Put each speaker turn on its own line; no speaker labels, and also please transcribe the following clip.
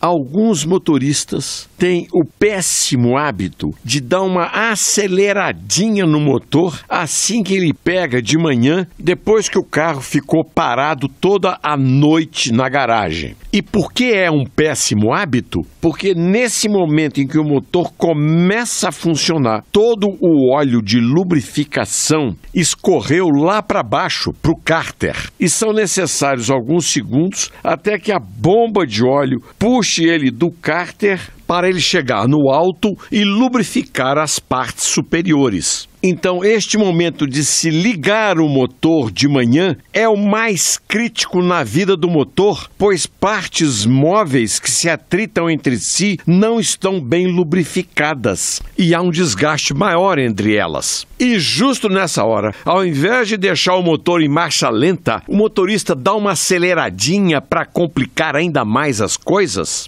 Alguns motoristas têm o péssimo hábito de dar uma aceleradinha no motor assim que ele pega de manhã, depois que o carro ficou parado toda a noite na garagem. E por que é um péssimo hábito? Porque nesse momento em que o motor começa a funcionar, todo o óleo de lubrificação escorreu lá para baixo, para o cárter. E são necessários alguns segundos até que a bomba de óleo puxe ele do cárter para ele chegar no alto e lubrificar as partes superiores. Então, este momento de se ligar o motor de manhã é o mais crítico na vida do motor, pois partes móveis que se atritam entre si não estão bem lubrificadas e há um desgaste maior entre elas. E justo nessa hora, ao invés de deixar o motor em marcha lenta, o motorista dá uma aceleradinha para complicar ainda mais as coisas.